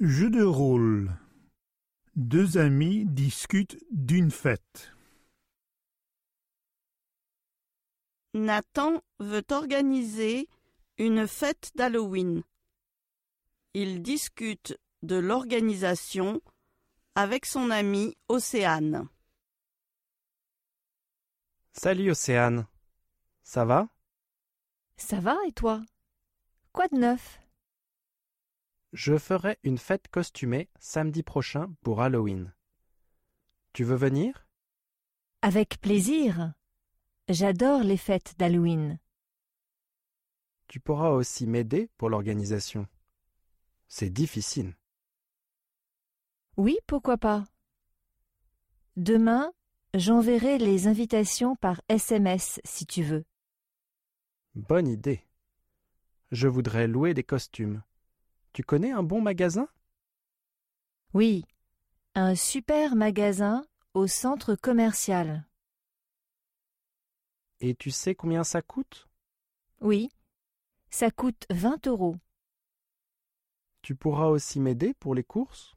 Jeu de rôle. Deux amis discutent d'une fête. Nathan veut organiser une fête d'Halloween. Il discute de l'organisation avec son ami Océane. Salut Océane. Ça va? Ça va et toi? Quoi de neuf? Je ferai une fête costumée samedi prochain pour Halloween. Tu veux venir? Avec plaisir. J'adore les fêtes d'Halloween. Tu pourras aussi m'aider pour l'organisation. C'est difficile. Oui, pourquoi pas Demain, j'enverrai les invitations par SMS si tu veux. Bonne idée. Je voudrais louer des costumes. Tu connais un bon magasin? Oui, un super magasin au centre commercial. Et tu sais combien ça coûte? Oui, ça coûte 20 euros. Tu pourras aussi m'aider pour les courses?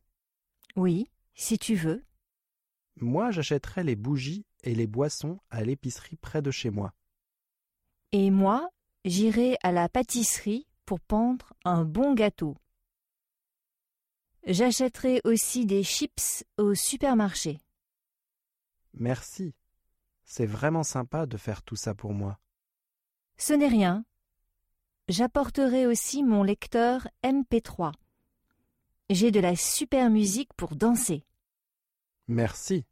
Oui, si tu veux. Moi, j'achèterai les bougies et les boissons à l'épicerie près de chez moi. Et moi, j'irai à la pâtisserie pour pendre un bon gâteau. J'achèterai aussi des chips au supermarché. Merci. C'est vraiment sympa de faire tout ça pour moi. Ce n'est rien. J'apporterai aussi mon lecteur MP3. J'ai de la super musique pour danser. Merci.